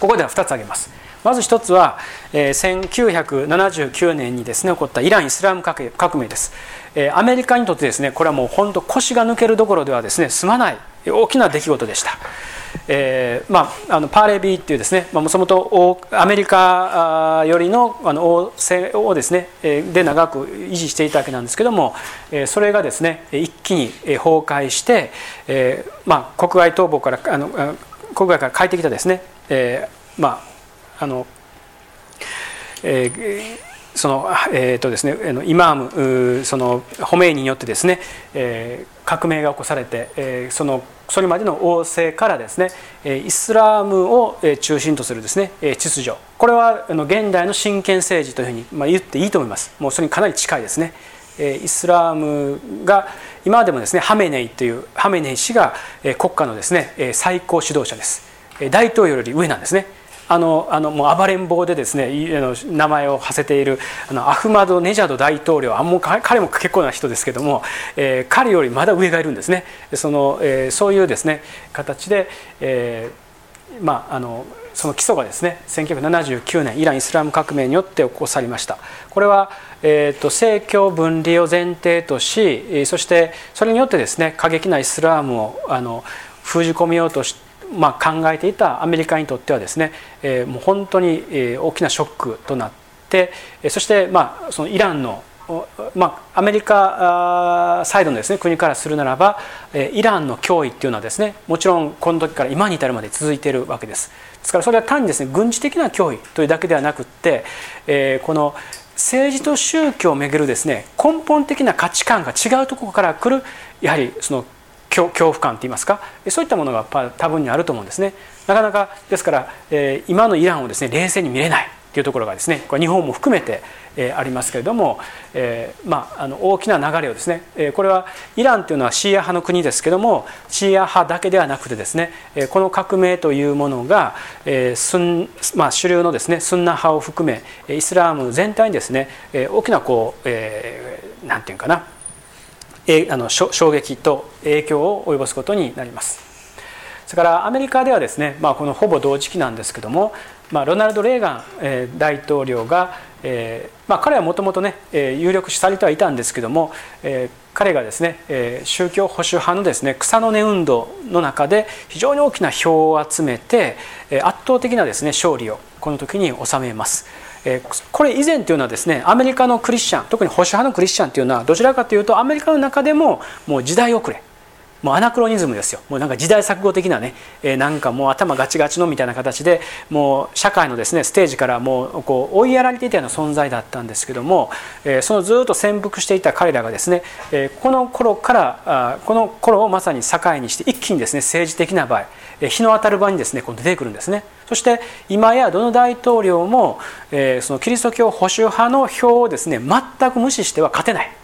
ここでは2つ挙げます。まず1つは、え1979年にですね起こったイラン・イスラム革命です。えアメリカにとってですねこれはもう本当腰が抜けるどころではですね済まない大きな出来事でした。えーまあ、あのパーレビーっていうですねもともとアメリカよりのあの王政をですねで長く維持していたわけなんですけどもそれがですね一気に崩壊して、えーまあ、国外逃亡からあの国外から帰ってきたですね、えー、まああの、えーその、えーとですね、イマームそのホメイニによってですね、えー、革命が起こされて、えー、そのそれまでの王政からですねイスラムを中心とするですね秩序。これは現代の真剣政治というふうに言っていいと思います。もうそれにかなり近いですね。イスラムが今でもですねハメネイというハメネイ氏が国家のですね最高指導者です。大統領より上なんですね。あのあのもう暴れん坊でですね名前を馳せているあのアフマド・ネジャド大統領あもう彼も結構な人ですけども、えー、彼よりまだ上がいるんですね。その、えー、そういうですね形で、えー、まああのその基礎がですね1979年イラン・イスラム革命によって起こされました。これは、えーと、と政教分離を前提としそしてそれによってですね過激なイスラームをあの封じ込めようとしてまあ、考えていたアメリカにとってはですね、えー、もう本当に大きなショックとなってそしてまあそのイランのまあ、アメリカサイドのです、ね、国からするならばイランの脅威っていうのはですねもちろんこの時から今に至るまで続いているわけです。ですからそれは単にですね軍事的な脅威というだけではなくって、えー、この政治と宗教をめぐるですね根本的な価値観が違うところから来るやはりその恐怖感といいますか？そういったものが多分にあると思うんですね。なかなかですから、えー、今のイランをですね冷静に見れないというところがですねこれ日本も含めて、えー、ありますけれども、えーまあ、あの大きな流れをですね、えー、これはイランというのはシーア派の国ですけどもシーア派だけではなくてですね、えー、この革命というものが、えースンまあ、主流のですねスンナ派を含めイスラーム全体にですね、えー、大きなこう、えー、なんていうかなあの衝撃と影響を及ぼすことになります。それからアメリカではですね、まあ、このほぼ同時期なんですけども、まあ、ロナルド・レーガン、えー、大統領が、えーまあ、彼はもともとね、えー、有力視されてはいたんですけども、えー、彼がですね、えー、宗教保守派のですね草の根運動の中で非常に大きな票を集めて、え、圧倒的なですね勝利をこの時に収めます。え、これ以前というのはですねアメリカのクリスチャン特に保守派のクリスチャンというのはどちらかというとアメリカの中でももう時代遅れ。もうアナクロニズムですよ。もうなんか時代錯誤的なね、えー、なんかもう頭ガチガチのみたいな形でもう社会のですねステージからもうこう追いやられていたような存在だったんですけども、えー、そのずっと潜伏していた彼らがですね、えー、この頃からあこの頃をまさに境にして一気にですね政治的な場合、えー、日の当たる場にですねこう出てくるんですね。そして今やどの大統領も、えー、そのキリスト教保守派の票をですね全く無視しては勝てない。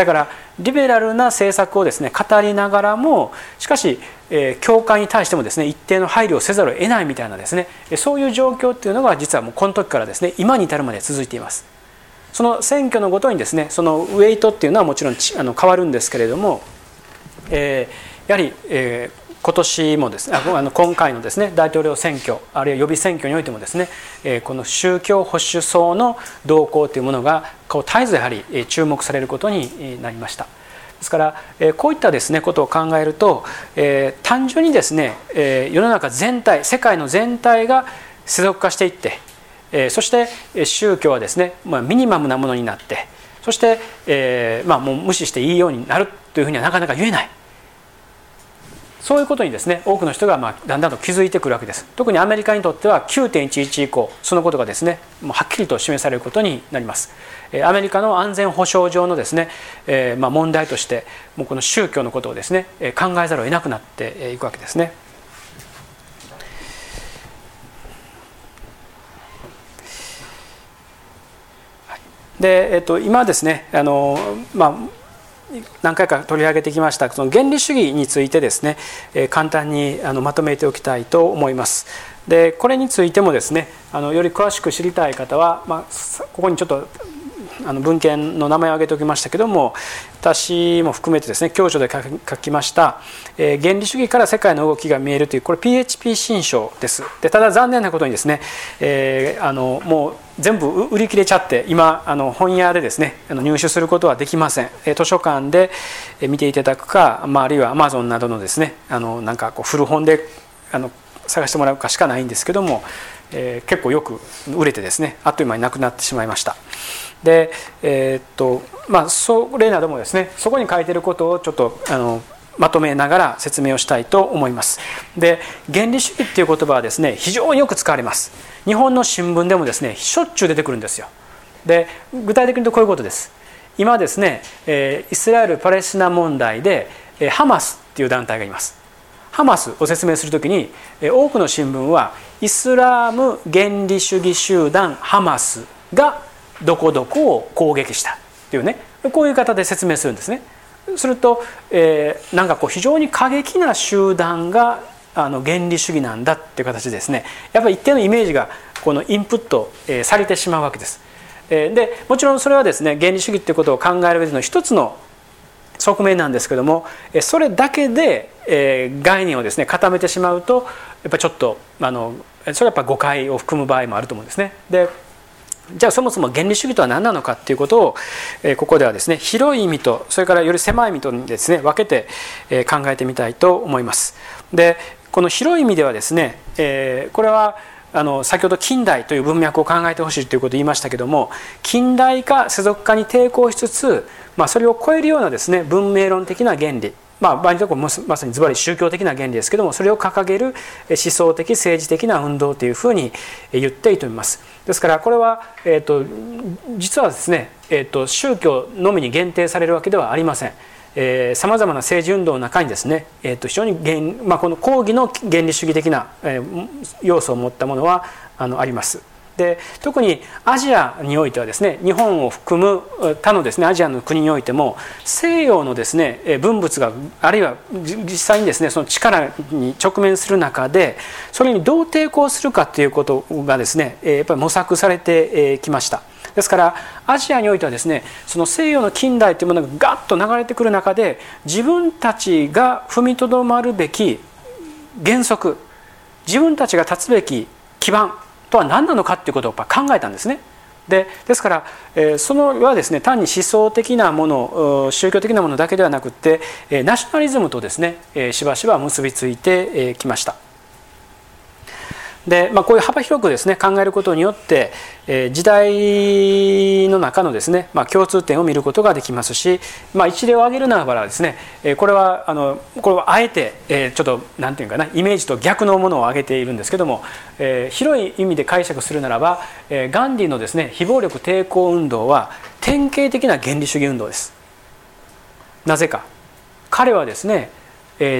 だからリベラルな政策をですね語りながらもしかし、えー、教会に対してもですね一定の配慮をせざるを得ないみたいなですねそういう状況っていうのが実はもうこの時からですね今に至るまで続いています。その選挙のごとにですねそのウェイトっていうのはもちろんあの変わるんですけれども、えー、やはり、えー、今年もですねあの今回のですね大統領選挙あるいは予備選挙においてもですねこの宗教保守層の動向というものがこう絶えずやはり注目されることになりました。ですからこういったですねことを考えると、えー、単純にですね、えー、世の中全体世界の全体が世俗化していって、えー、そして宗教はですね、まあ、ミニマムなものになってそして、えーまあ、もう無視していいようになるというふうにはなかなか言えない。そういうことにですね多くの人がまあだんだんと気づいてくるわけです。特にアメリカにとっては9.11以降そのことがですねもうはっきりと示されることになります。アメリカの安全保障上のですね、えー、まあ問題としてもうこの宗教のことをですね考えざるを得なくなっていくわけですね。で、えっと、今ですねあの、まあ何回か取り上げてきましたその原理主義についてですね、え簡単にあのまとめておきたいと思います。でこれについてもですねあのより詳しく知りたい方は、まあ、ここにちょっとあの文献の名前を挙げておきましたけども私も含めてですね教書で書きました「えー、原理主義から世界の動きが見える」というこれ PHP 新書ですでただ残念なことにですね、えー、あのもう全部売り切れちゃって今あの本屋でですねあの入手することはできません図書館で見ていただくか、まあ、あるいは Amazon などのですねあのなんかこう古本であの探してもらうかしかないんですけども、えー、結構よく売れてですねあっという間になくなってしまいました。でえー、っとまあそれなどもですねそこに書いてることをちょっとあのまとめながら説明をしたいと思います。で原理主義っていう言葉はですね非常によく使われます。日本の新聞でもですねしょっちゅう出てくるんですよ。で具体的に言うとこういうことです。今ですね、えイスラエル・パレスチナ問題で、えハマスっていう団体がいます。ハマスを説明するときに、え多くの新聞はイスラーム原理主義集団ハマスがどこどこを攻撃したっていうねこういう方で説明するんですね。すると、えー、なんかこう非常に過激な集団があの原理主義なんだっていう形ですねやっぱり一定のイメージがこのインプット、えー、されてしまうわけです。えー、でもちろんそれはですね原理主義っていうことを考える上での一つの側面なんですけどもそれだけで、えー、概念をですね固めてしまうとやっぱちょっとあのそれはやっぱ誤解を含む場合もあると思うんですね。でじゃあそもそも原理主義とは何なのかっていうことを、えここではですね広い意味とそれからより狭い意味とですね分けて、え考えてみたいと思います。でこの広い意味ではですね、え、これはあの先ほど近代という文脈を考えてほしいということを言いましたけども近代化世俗化に抵抗しつつ、まあ、それを超えるようなですね文明論的な原理まあ、場合にところまさにズバリ宗教的な原理ですけどもそれを掲げる思想的政治的な運動というふうに言っていいと思います。ですからこれは、えーと、実はですね、えーと宗教のみに限定されるわけではありません。さまざまな政治運動の中にですね、えー、と非常に原、まあ、この抗義の原理主義的な、えー、要素を持ったものはあのあります。で特にアジアにおいてはですね日本を含む他のですねアジアの国においても西洋のですね文物があるいは実際にですねその力に直面する中でそれにどう抵抗するかということがですねやっぱり模索されてきました。ですからアジアにおいてはですねその西洋の近代というものがガッと流れてくる中で自分たちが踏みとどまるべき原則自分たちが立つべき基盤とは何なのかっていうことを考えたんですね。でですから、えー、そのはですね単に思想的なもの宗教的なものだけではなくて、えー、ナショナリズムとですね、えー、しばしば結びついてき、えー、ました。で、まあ、こういう幅広くですね考えることによって、えー、時代の中のですね、まあ、共通点を見ることができますし、まあ、一例を挙げるならばですね、えー、これはあのこれはあえて、えー、ちょっと何て言うかなイメージと逆のものを挙げているんですけども、えー、広い意味で解釈するならば、えー、ガンディのですね非暴力抵抗運動は典型的な原理主義運動です。なぜか彼はですね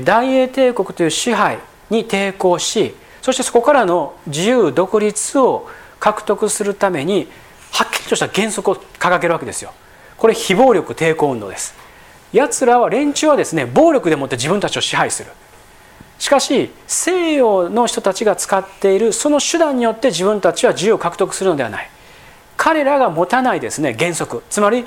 大英帝国という支配に抵抗しそしてそこからの自由独立を獲得するためにはっきりとした原則を掲げるわけですよ。これ非暴力抵抗運動です。奴らは連中はですね暴力でもって自分たちを支配する。しかし西洋の人たちが使っているその手段によって自分たちは自由を獲得するのではない。彼らが持たないですね原則つまり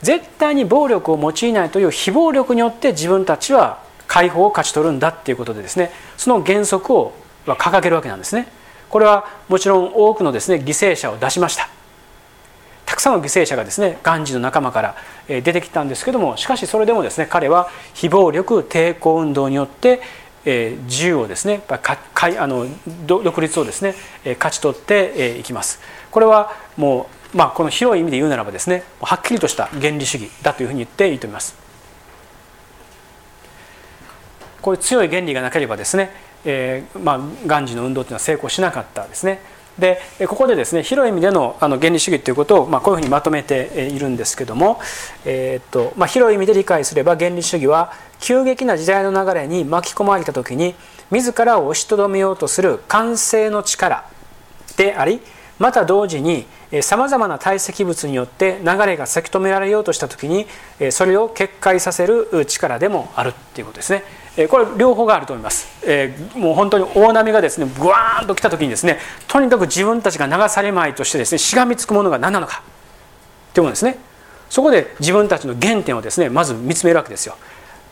絶対に暴力を用いないという非暴力によって自分たちは解放を勝ち取るんだっていうことでですねその原則をは掲げるわけなんですね。これはもちろん多くのですね犠牲者を出しました。たくさんの犠牲者がですねガンジーの仲間から出てきたんですけどもしかしそれでもですね彼は非暴力抵抗運動によって自由をですねかあの独立をですね勝ち取っていきます。これはもう、まあ、この広い意味で言うならばですねはっきりとした原理主義だというふうに言っていいと思います。こういう強い原理がなければですねえーまあ、ガンジの運動というのは成功しなかったですね。でここでですね広い意味でのあの原理主義ということを、まあ、こういうふうにまとめているんですけども、えー、っとまあ、広い意味で理解すれば原理主義は急激な時代の流れに巻き込まれた時に自らを押しとどめようとする完成の力でありまた同時にさまざまな堆積物によって流れがせき止められようとした時にそれを決壊させる力でもあるっていうことですね。えこれ両方があると思います、え、もう本当に大波がですねぐわーンと来た時にですねとにかく自分たちが流されまいとしてですねしがみつくものが何なのか。っていうものですね。そこで自分たちの原点をですねまず見つめるわけですよ、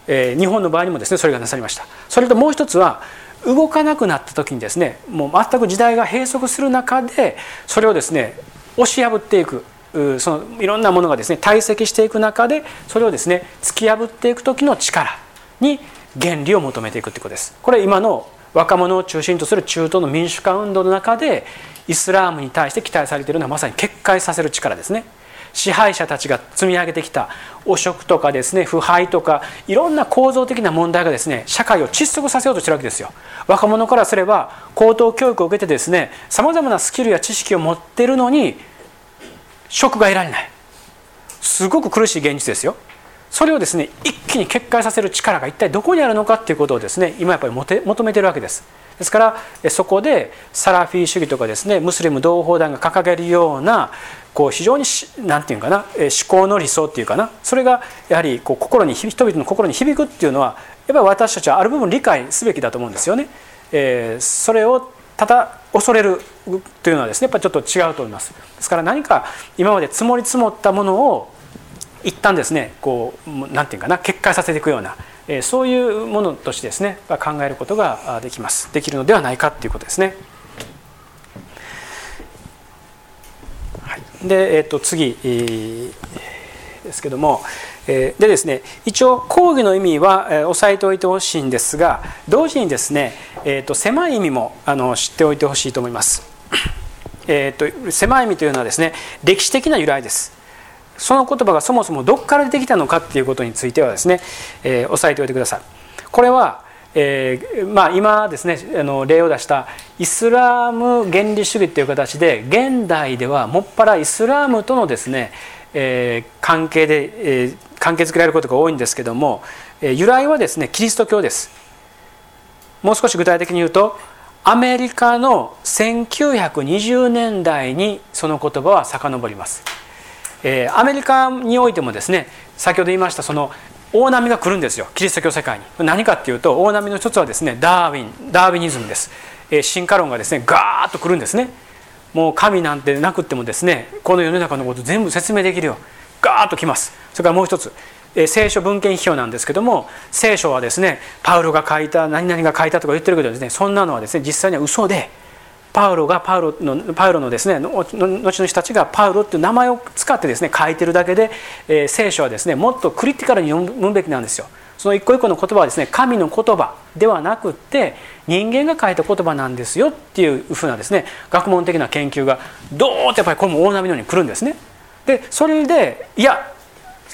え、日本の場合にもですねそれがなされました。それともう一つは動かなくなった時にですねもう全く時代が閉塞する中でそれをですね押し破っていく。そのいろんなものがですね堆積していく中でそれをですね突き破っていく時の力に原理を求めていくということです。これ今の若者を中心とする中東の民主化運動の中でイスラームに対して期待されているのはまさに決壊させる力ですね。支配者たちが積み上げてきた汚職とかですね腐敗とかいろんな構造的な問題がですね社会を窒息させようとしてるわけですよ。若者からすれば高等教育を受けてですねさまざまなスキルや知識を持ってるのに職が得られない。すごく苦しい現実ですよ。それをですね一気に決壊させる力が一体どこにあるのかっていうことをですね今やっぱり求めてるわけですですからそこでサラフィー主義とかですねムスリム同胞団が掲げるようなこう非常に何て言うかな思考の理想っていうかなそれがやはりこう心に人々の心に響くっていうのはやっぱり私たちはある部分理解すべきだと思うんですよね。えー、それをただ恐れるというのはですねやっぱりちょっと違うと思います。ですから何か今まで積もり積もったものを一旦ですねこう何て言うかな決壊させていくような、えそういうものとしてですね考えることができますできるのではないかっていうことですね。はい、で、えー、と次、えー、ですけども、でですね一応講義の意味は、え押さえておいてほしいんですが同時にですね、えーと、狭い意味もあの知っておいてほしいと思います。えーと、狭い意味というのはですね歴史的な由来です。その言葉がそもそもどこから出てきたのかっていうことについてはですね、えー、押さえておいてください。これはえー、まあ、今ですねあの例を出したイスラーム原理主義っていう形で現代ではもっぱらイスラームとのですね、えー、関係で、えー、関係づけられることが多いんですけども、え由来はですねキリスト教ですもう少し具体的に言うとアメリカの1920年代にその言葉は遡ります、えアメリカにおいてもですね先ほど言いましたその大波が来るんですよ。キリスト教世界に。何かっていうと大波の一つはですねダーウィンダーウィニズムです、えー、進化論がですねガーッと来るんですね。もう神なんてなくってもですねこの世の中のこと全部説明できるよ。ガーッと来ます。それからもう一つえ聖書文献批評なんですけども聖書はですねパウロが書いた何々が書いたとか言ってるけどですねそんなのはですね実際には嘘でパウロがパウロのパウロのですね後の人たちがパウロっていう名前を使ってですね書いてるだけで、えー、聖書はですねもっとクリティカルに読むべきなんですよ。その一個一個の言葉はですね神の言葉ではなくって人間が書いた言葉なんですよっていうふうなですね学問的な研究がどーっとやっぱりこれも大波のように来るんですね。でそれでいや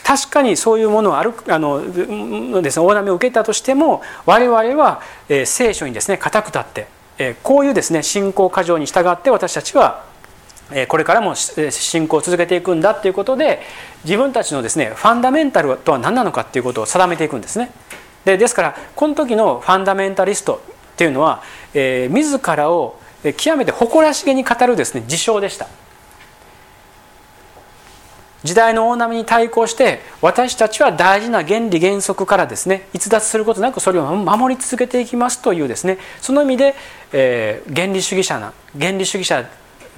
確かにそういうものをあるあのです、ね、大波を受けたとしても我々は、えー、聖書にですね固く立ってこういうですね信仰過剰に従って私たちはこれからも信仰を続けていくんだということで自分たちのですねファンダメンタルとは何なのかっていうことを定めていくんですね。でですからこの時のファンダメンタリストっていうのは、えー、自らを極めて誇らしげに語るですね自称でした。時代の大波に対抗して私たちは大事な原理原則からですね逸脱することなくそれを守り続けていきますというですねその意味で、えー、原理主義者な原理主義者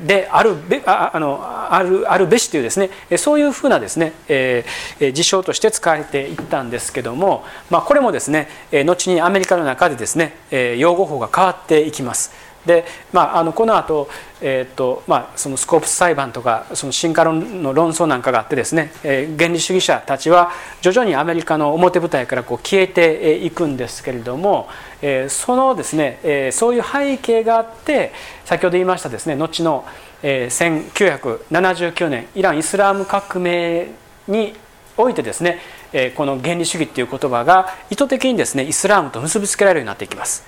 であるべああのあるあるべしというですねそういうふうなですね、えー、事象として使われていったんですけども、まあ、これもですね後にアメリカの中でですね用語法が変わっていきます。で、まあ、あのこの後、えーとまあそのスコープス裁判とかその進化論の論争なんかがあってですね、えー、原理主義者たちは徐々にアメリカの表舞台からこう消えていくんですけれども、えー、そのですね、えー、そういう背景があって先ほど言いましたですね後の、えー、1979年イラン・イスラーム革命においてですね、えー、この原理主義っていう言葉が意図的にですねイスラームと結びつけられるようになっていきます。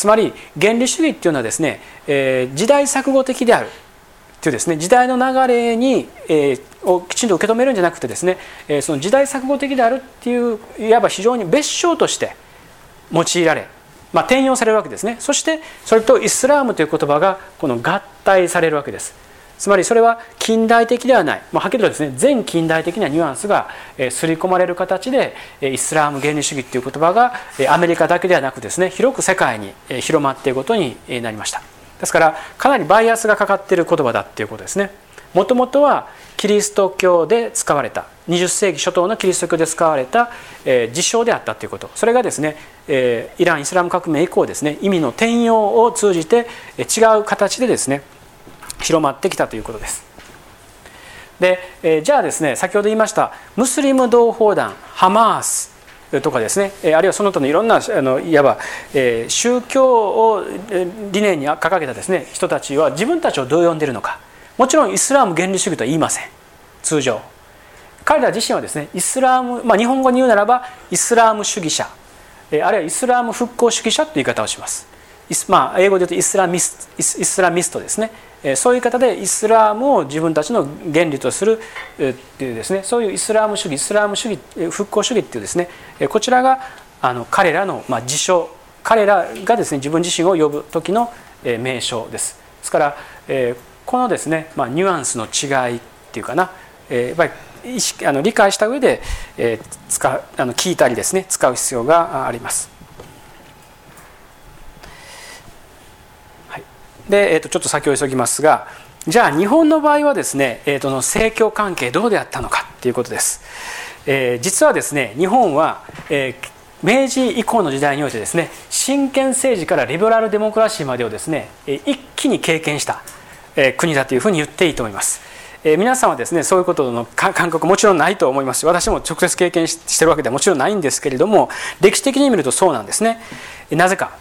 つまり原理主義っていうのはですね、えー、時代錯誤的であるというですね時代の流れに、えー、をきちんと受け止めるんじゃなくてですね、えー、その時代錯誤的であるっていういわば非常に別称として用いられ、まあ、転用されるわけですねそしてそれとイスラームという言葉がこの合体されるわけです。つまりそれは近代的ではない、まあ、はっきりとですね全近代的なニュアンスが刷り込まれる形でイスラーム原理主義という言葉がアメリカだけではなくですね広く世界に広まっていることになりました。ですからかなりバイアスがかかっている言葉だっていうことですね。もともとはキリスト教で使われた20世紀初頭のキリスト教で使われた、えー、事象であったということ。それがですね、えー、イラン・イスラム革命以降ですね意味の転用を通じて違う形でですね広まってきたということです。で、えー、じゃあですね先ほど言いましたムスリム同胞団ハマースとかですねあるいはその他のいろんなあのいわば、えー、宗教を理念に掲げたですね人たちは自分たちをどう呼んでいるのか。もちろんイスラーム原理主義とは言いません。通常。彼ら自身はですねイスラーム、まあ、日本語に言うならばイスラーム主義者。あるいはイスラーム復興主義者という言い方をします。まあ、英語で言うとイスラミスイスラミストですね。そういう方でイスラームを自分たちの原理とするっていうですねそういうイスラーム主義イスラーム主義復興主義っていうですねこちらがあの彼らの、まあ、自称彼らがですね自分自身を呼ぶ時の名称ですですからえこのですね、まあ、ニュアンスの違いっていうかなえやっぱり意識あの理解した上で使うあの聞いたりですね使う必要があります。で、えー、とちょっと先を急ぎますがじゃあ日本の場合はですね、えー、との政教関係どうであったのかっていうことです、えー、実はですね日本は、えー、明治以降の時代においてですね真剣政治からリベラルデモクラシーまでをですね一気に経験した国だというふうに言っていいと思います。えー、皆さんはですねそういうことの感覚もちろんないと思います。し私も直接経験してるわけではもちろんないんですけれども歴史的に見るとそうなんですね。なぜか、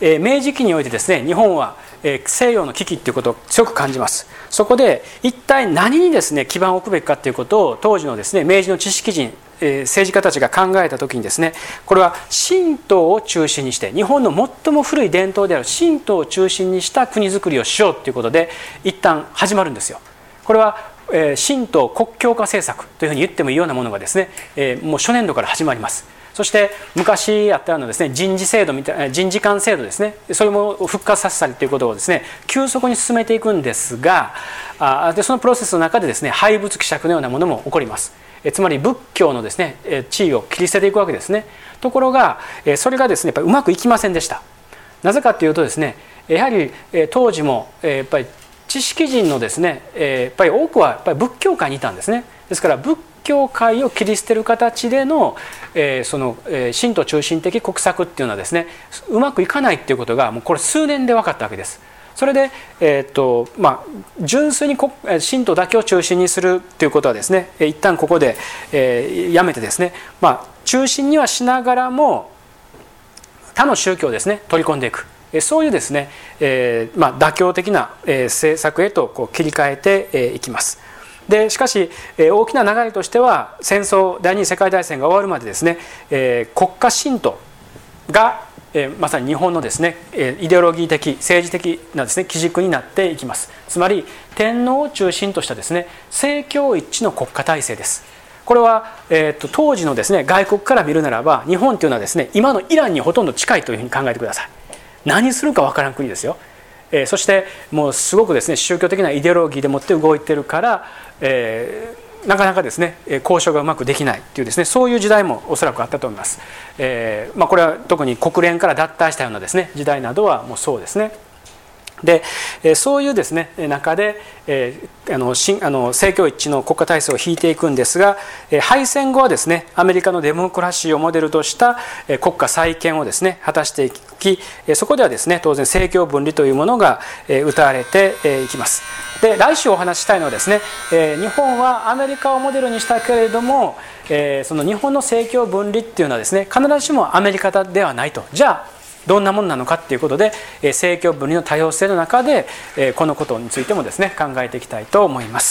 えー、明治期においてですね日本は、えー、西洋の危機っていうことを強く感じますそこで一体何にですね基盤を置くべきかということを当時のですね明治の知識人え政治家たちが考えた時にですねこれは神道を中心にして日本の最も古い伝統である神道を中心にした国づくりをしようということで一旦始まるんですよ。これはえ神道国教化政策というふうに言ってもいいようなものがですね、えもう初年度から始まります。そして昔あったようなですね人事制度みたいな人事官制度ですね。それも復活させたりということをですね急速に進めていくんですがあでそのプロセスの中でですね廃仏希釈のようなものも起こります。えつまり仏教のですね地位を切り捨てていくわけですね。ところがそれがですねやっぱりうまくいきませんでした。なぜかというとですねやはり当時もやっぱり知識人のですねやっぱり多くはやっぱり仏教界にいたんですね。ですから仏教界を切り捨てる形での、えその、え神道中心的国策っていうのはですねうまくいかないっていうことがもうこれ数年で分かったわけです。それで、えーとまあ、純粋に信徒だけを中心にするということはですね一旦ここで、えー、やめてですね、まあ、中心にはしながらも他の宗教をですね取り込んでいくそういうですね、えーまあ、妥協的な、えー、政策へとこう切り替えて、いきます。でしかし、え、大きな流れとしては戦争第二次世界大戦が終わるまでですね、え、国家神道がえまさに日本のですね、えイデオロギー的政治的なですね基軸になっていきます。つまり天皇を中心としたですね政教一致の国家体制です。これは、えーと、当時のですね外国から見るならば日本というのはですね今のイランにほとんど近いというふうに考えてください。何するか分からん国ですよ、え、そしてもうすごくですね宗教的なイデオロギーでもって動いてるから、えーなかなかですね交渉がうまくできないというですねそういう時代もおそらくあったと思います、えーまあ、これは特に国連から脱退したようなですね時代などはもうそうですね。でそういうですね中でえあの新あの政教一致の国家体制を引いていくんですが敗戦後はですねアメリカのデモクラシーをモデルとした国家再建をですね果たしていきそこではですね当然政教分離というものが謳われていきます。で来週お話ししたいのはですね日本はアメリカをモデルにしたけれどもその日本の政教分離っていうのはですね必ずしもアメリカではないと。じゃあどんなものなのかっていうことで政教分離の多様性の中でこのことについてもですね考えていきたいと思います。